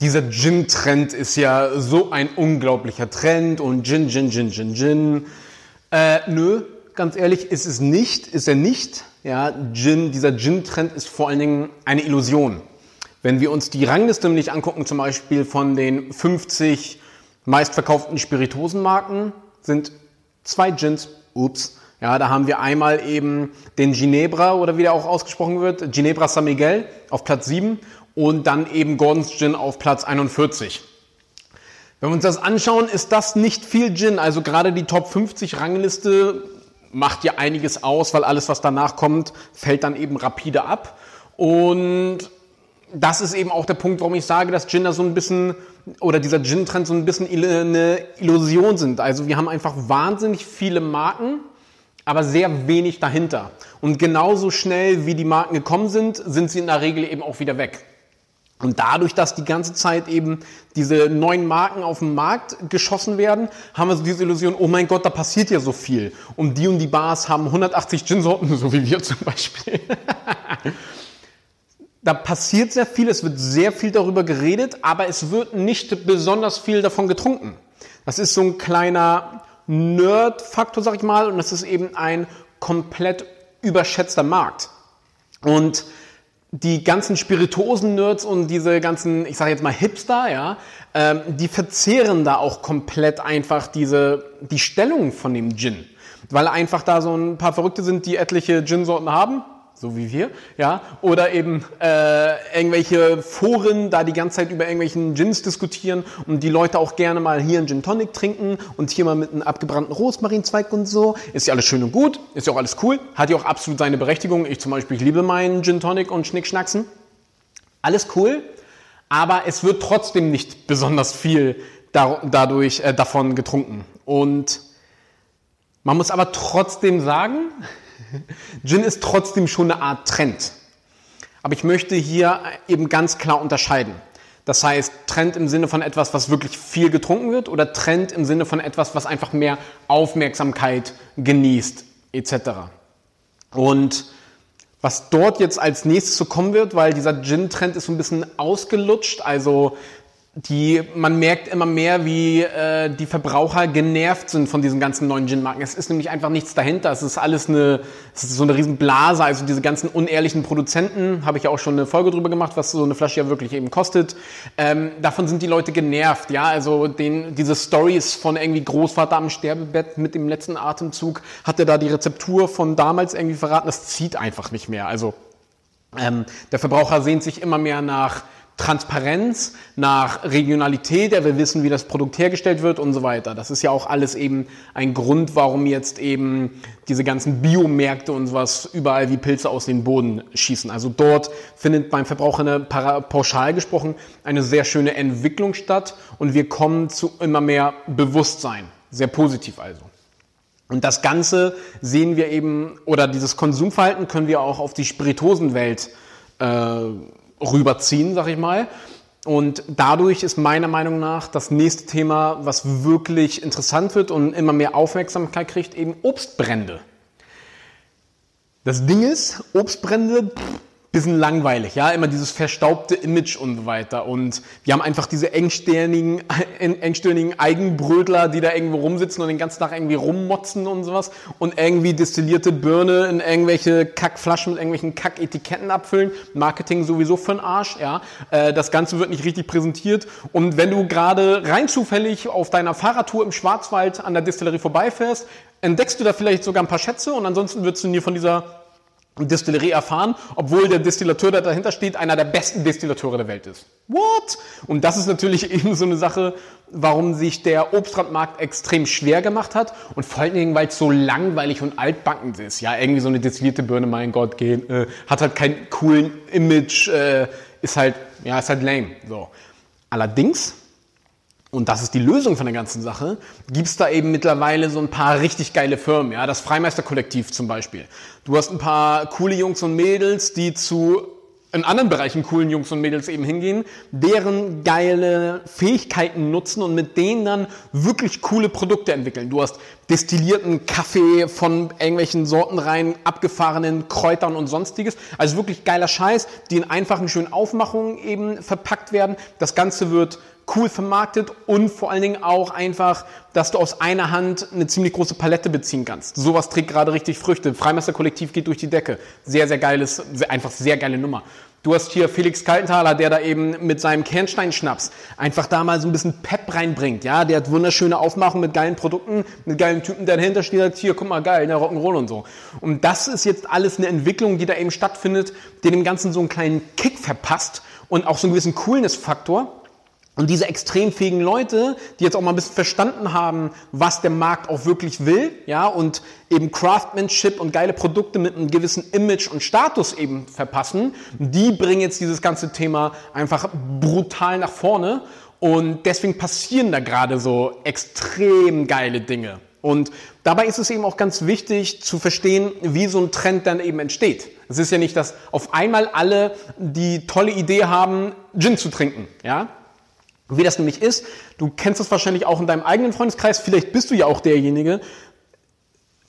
dieser Gin-Trend ist ja so ein unglaublicher Trend und Gin, Gin, Gin, Gin, Gin. Äh, nö, ganz ehrlich, ist es nicht, ist er nicht. Ja, Gin, dieser Gin-Trend ist vor allen Dingen eine Illusion. Wenn wir uns die Rangliste nämlich angucken, zum Beispiel von den 50 meistverkauften Spiritosenmarken, sind zwei Gins, ups, ja, da haben wir einmal eben den Ginebra oder wie der auch ausgesprochen wird, Ginebra San Miguel auf Platz 7 und dann eben Gordon's Gin auf Platz 41. Wenn wir uns das anschauen, ist das nicht viel Gin. Also gerade die Top 50 Rangliste macht ja einiges aus, weil alles, was danach kommt, fällt dann eben rapide ab. Und das ist eben auch der Punkt, warum ich sage, dass Gin da so ein bisschen oder dieser Gin-Trend so ein bisschen eine Illusion sind. Also wir haben einfach wahnsinnig viele Marken, aber sehr wenig dahinter. Und genauso schnell wie die Marken gekommen sind, sind sie in der Regel eben auch wieder weg. Und dadurch, dass die ganze Zeit eben diese neuen Marken auf den Markt geschossen werden, haben wir so diese Illusion, oh mein Gott, da passiert ja so viel. Und die und die Bars haben 180 Gin-Sorten, so wie wir zum Beispiel. da passiert sehr viel, es wird sehr viel darüber geredet, aber es wird nicht besonders viel davon getrunken. Das ist so ein kleiner Nerd-Faktor, sag ich mal, und das ist eben ein komplett überschätzter Markt. Und die ganzen Spirituosen-Nerds und diese ganzen, ich sage jetzt mal Hipster, ja, ähm, die verzehren da auch komplett einfach diese die Stellung von dem Gin, weil einfach da so ein paar Verrückte sind, die etliche Gin-Sorten haben so wie wir, ja, oder eben äh, irgendwelche Foren da die ganze Zeit über irgendwelchen Gins diskutieren und die Leute auch gerne mal hier einen Gin Tonic trinken und hier mal mit einem abgebrannten Rosmarinzweig und so. Ist ja alles schön und gut, ist ja auch alles cool, hat ja auch absolut seine Berechtigung. Ich zum Beispiel, ich liebe meinen Gin Tonic und Schnickschnacksen. Alles cool, aber es wird trotzdem nicht besonders viel dadurch äh, davon getrunken. Und man muss aber trotzdem sagen, Gin ist trotzdem schon eine Art Trend. Aber ich möchte hier eben ganz klar unterscheiden. Das heißt, Trend im Sinne von etwas, was wirklich viel getrunken wird oder Trend im Sinne von etwas, was einfach mehr Aufmerksamkeit genießt, etc. Und was dort jetzt als nächstes so kommen wird, weil dieser Gin-Trend ist so ein bisschen ausgelutscht, also die, man merkt immer mehr, wie äh, die Verbraucher genervt sind von diesen ganzen neuen Gin-Marken. Es ist nämlich einfach nichts dahinter. Es ist alles eine, es ist so eine Riesenblase. Also diese ganzen unehrlichen Produzenten, habe ich ja auch schon eine Folge drüber gemacht, was so eine Flasche ja wirklich eben kostet. Ähm, davon sind die Leute genervt. Ja, also den, diese Stories von irgendwie Großvater am Sterbebett mit dem letzten Atemzug hat er da die Rezeptur von damals irgendwie verraten. Das zieht einfach nicht mehr. Also ähm, der Verbraucher sehnt sich immer mehr nach Transparenz, nach Regionalität, der will wissen, wie das Produkt hergestellt wird und so weiter. Das ist ja auch alles eben ein Grund, warum jetzt eben diese ganzen Biomärkte und sowas überall wie Pilze aus den Boden schießen. Also dort findet beim Verbraucher eine, pauschal gesprochen, eine sehr schöne Entwicklung statt und wir kommen zu immer mehr Bewusstsein. Sehr positiv also. Und das Ganze sehen wir eben, oder dieses Konsumverhalten können wir auch auf die Spiritosenwelt äh, rüberziehen, sag ich mal. Und dadurch ist meiner Meinung nach das nächste Thema, was wirklich interessant wird und immer mehr Aufmerksamkeit kriegt, eben Obstbrände. Das Ding ist, Obstbrände, pff, bisschen langweilig, ja, immer dieses verstaubte Image und so weiter. Und wir haben einfach diese engstirnigen, engstirnigen Eigenbrötler, die da irgendwo rumsitzen und den ganzen Tag irgendwie rummotzen und sowas und irgendwie destillierte Birne in irgendwelche Kackflaschen mit irgendwelchen Kacketiketten abfüllen. Marketing sowieso für den Arsch, ja. Äh, das Ganze wird nicht richtig präsentiert. Und wenn du gerade rein zufällig auf deiner Fahrradtour im Schwarzwald an der Distillerie vorbeifährst, entdeckst du da vielleicht sogar ein paar Schätze und ansonsten wirst du nie von dieser Distillerie erfahren, obwohl der Distillateur, der dahinter steht, einer der besten Distillateure der Welt ist. What? Und das ist natürlich eben so eine Sache, warum sich der Obstbrandmarkt extrem schwer gemacht hat und vor allen Dingen, weil es so langweilig und altbackend ist. Ja, irgendwie so eine destillierte Birne, mein Gott, gehen, äh, hat halt keinen coolen Image, äh, ist halt, ja, ist halt lame. So. Allerdings und das ist die Lösung von der ganzen Sache, gibt es da eben mittlerweile so ein paar richtig geile Firmen, ja, das Freimeister-Kollektiv zum Beispiel. Du hast ein paar coole Jungs und Mädels, die zu in anderen Bereichen coolen Jungs und Mädels eben hingehen, deren geile Fähigkeiten nutzen und mit denen dann wirklich coole Produkte entwickeln. Du hast destillierten Kaffee von irgendwelchen Sorten rein, abgefahrenen Kräutern und sonstiges. Also wirklich geiler Scheiß, die in einfachen, schönen Aufmachungen eben verpackt werden. Das Ganze wird cool vermarktet und vor allen Dingen auch einfach, dass du aus einer Hand eine ziemlich große Palette beziehen kannst. Sowas trägt gerade richtig Früchte. Freimeister-Kollektiv geht durch die Decke. Sehr, sehr geiles, einfach sehr geile Nummer. Du hast hier Felix Kaltenthaler, der da eben mit seinem Kernsteinschnaps einfach da mal so ein bisschen Pep reinbringt. Ja, der hat wunderschöne Aufmachung mit geilen Produkten, mit geilen Typen, der dahinter steht, sagt, hier, guck mal, geil, der Rock'n'Roll und so. Und das ist jetzt alles eine Entwicklung, die da eben stattfindet, die dem Ganzen so einen kleinen Kick verpasst und auch so einen gewissen Coolness-Faktor. Und diese extrem fähigen Leute, die jetzt auch mal ein bisschen verstanden haben, was der Markt auch wirklich will, ja, und eben Craftsmanship und geile Produkte mit einem gewissen Image und Status eben verpassen, die bringen jetzt dieses ganze Thema einfach brutal nach vorne. Und deswegen passieren da gerade so extrem geile Dinge. Und dabei ist es eben auch ganz wichtig zu verstehen, wie so ein Trend dann eben entsteht. Es ist ja nicht, dass auf einmal alle die tolle Idee haben, Gin zu trinken, ja, wie das nämlich ist, du kennst das wahrscheinlich auch in deinem eigenen Freundeskreis, vielleicht bist du ja auch derjenige.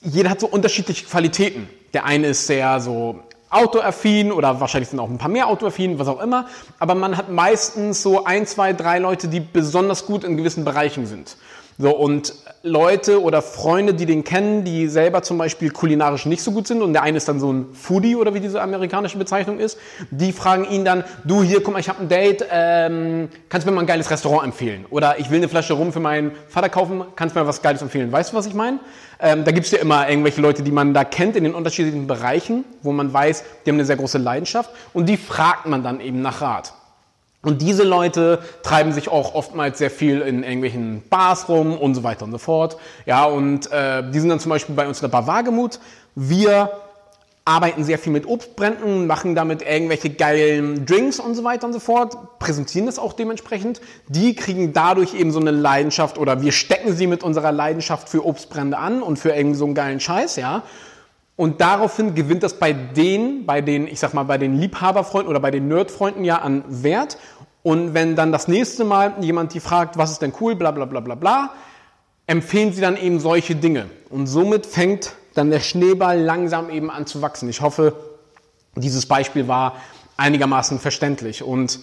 Jeder hat so unterschiedliche Qualitäten. Der eine ist sehr so autoaffin oder wahrscheinlich sind auch ein paar mehr autoaffin, was auch immer. Aber man hat meistens so ein, zwei, drei Leute, die besonders gut in gewissen Bereichen sind. So, und Leute oder Freunde, die den kennen, die selber zum Beispiel kulinarisch nicht so gut sind und der eine ist dann so ein Foodie oder wie diese amerikanische Bezeichnung ist, die fragen ihn dann, du hier, guck mal, ich habe ein Date, ähm, kannst du mir mal ein geiles Restaurant empfehlen? Oder ich will eine Flasche Rum für meinen Vater kaufen, kannst du mir was Geiles empfehlen? Weißt du, was ich meine? Ähm, da gibt's ja immer irgendwelche Leute, die man da kennt in den unterschiedlichen Bereichen, wo man weiß, die haben eine sehr große Leidenschaft und die fragt man dann eben nach Rat. Und diese Leute treiben sich auch oftmals sehr viel in irgendwelchen Bars rum und so weiter und so fort. Ja, und äh, die sind dann zum Beispiel bei uns in der Bar Wagemut. Wir arbeiten sehr viel mit Obstbränden, machen damit irgendwelche geilen Drinks und so weiter und so fort, präsentieren das auch dementsprechend. Die kriegen dadurch eben so eine Leidenschaft oder wir stecken sie mit unserer Leidenschaft für Obstbrände an und für irgendwie so einen geilen Scheiß, ja. Und daraufhin gewinnt das bei denen, bei den, ich sag mal, bei den Liebhaberfreunden oder bei den Nerdfreunden ja an Wert. Und wenn dann das nächste Mal jemand die fragt, was ist denn cool, bla bla bla bla bla, empfehlen sie dann eben solche Dinge. Und somit fängt dann der Schneeball langsam eben an zu wachsen. Ich hoffe, dieses Beispiel war einigermaßen verständlich. Und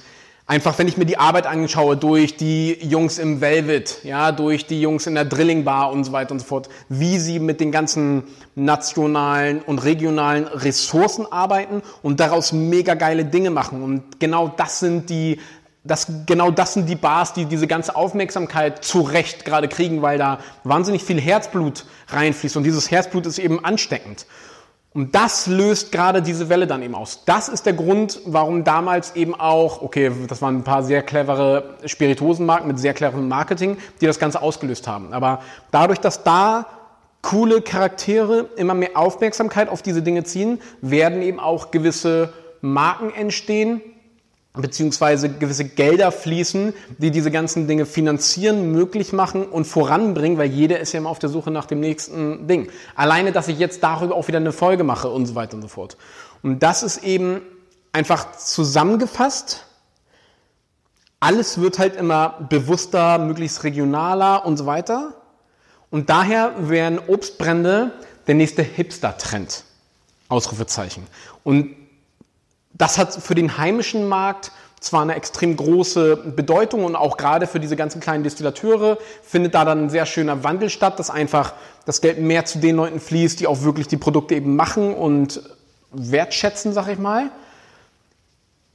Einfach, wenn ich mir die Arbeit anschaue durch die Jungs im Velvet, ja, durch die Jungs in der Drilling Bar und so weiter und so fort, wie sie mit den ganzen nationalen und regionalen Ressourcen arbeiten und daraus mega geile Dinge machen. Und genau das sind die das, genau das sind die Bars, die diese ganze Aufmerksamkeit zu Recht gerade kriegen, weil da wahnsinnig viel Herzblut reinfließt und dieses Herzblut ist eben ansteckend. Und das löst gerade diese Welle dann eben aus. Das ist der Grund, warum damals eben auch, okay, das waren ein paar sehr clevere Spirituosenmarken mit sehr cleverem Marketing, die das Ganze ausgelöst haben. Aber dadurch, dass da coole Charaktere immer mehr Aufmerksamkeit auf diese Dinge ziehen, werden eben auch gewisse Marken entstehen, beziehungsweise gewisse Gelder fließen, die diese ganzen Dinge finanzieren, möglich machen und voranbringen, weil jeder ist ja immer auf der Suche nach dem nächsten Ding. Alleine, dass ich jetzt darüber auch wieder eine Folge mache und so weiter und so fort. Und das ist eben einfach zusammengefasst. Alles wird halt immer bewusster, möglichst regionaler und so weiter. Und daher wären Obstbrände der nächste Hipster-Trend. Ausrufezeichen. Und das hat für den heimischen Markt zwar eine extrem große Bedeutung und auch gerade für diese ganzen kleinen Distillateure findet da dann ein sehr schöner Wandel statt, dass einfach das Geld mehr zu den Leuten fließt, die auch wirklich die Produkte eben machen und wertschätzen, sag ich mal.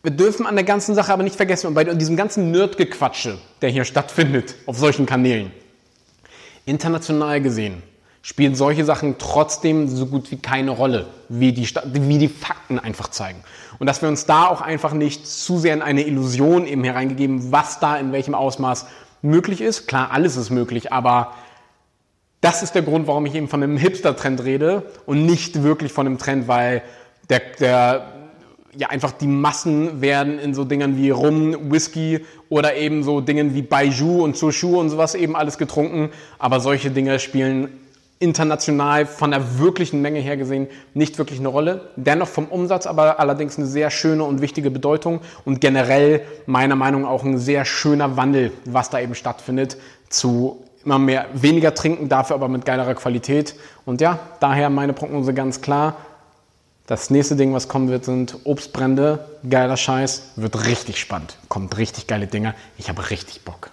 Wir dürfen an der ganzen Sache aber nicht vergessen, und bei diesem ganzen Nerdgequatsche, der hier stattfindet auf solchen Kanälen, international gesehen, spielen solche Sachen trotzdem so gut wie keine Rolle, wie die, wie die Fakten einfach zeigen. Und dass wir uns da auch einfach nicht zu sehr in eine Illusion eben hereingegeben, was da in welchem Ausmaß möglich ist. Klar, alles ist möglich, aber das ist der Grund, warum ich eben von einem Hipster-Trend rede und nicht wirklich von einem Trend, weil der, der ja einfach die Massen werden in so Dingern wie Rum, Whisky oder eben so Dingen wie Baiju und Soshu und sowas eben alles getrunken. Aber solche Dinge spielen international von der wirklichen Menge her gesehen nicht wirklich eine Rolle. Dennoch vom Umsatz aber allerdings eine sehr schöne und wichtige Bedeutung und generell meiner Meinung nach auch ein sehr schöner Wandel, was da eben stattfindet zu immer mehr weniger trinken, dafür aber mit geilerer Qualität. Und ja, daher meine Prognose ganz klar. Das nächste Ding, was kommen wird, sind Obstbrände. Geiler Scheiß. Wird richtig spannend. Kommt richtig geile Dinge. Ich habe richtig Bock.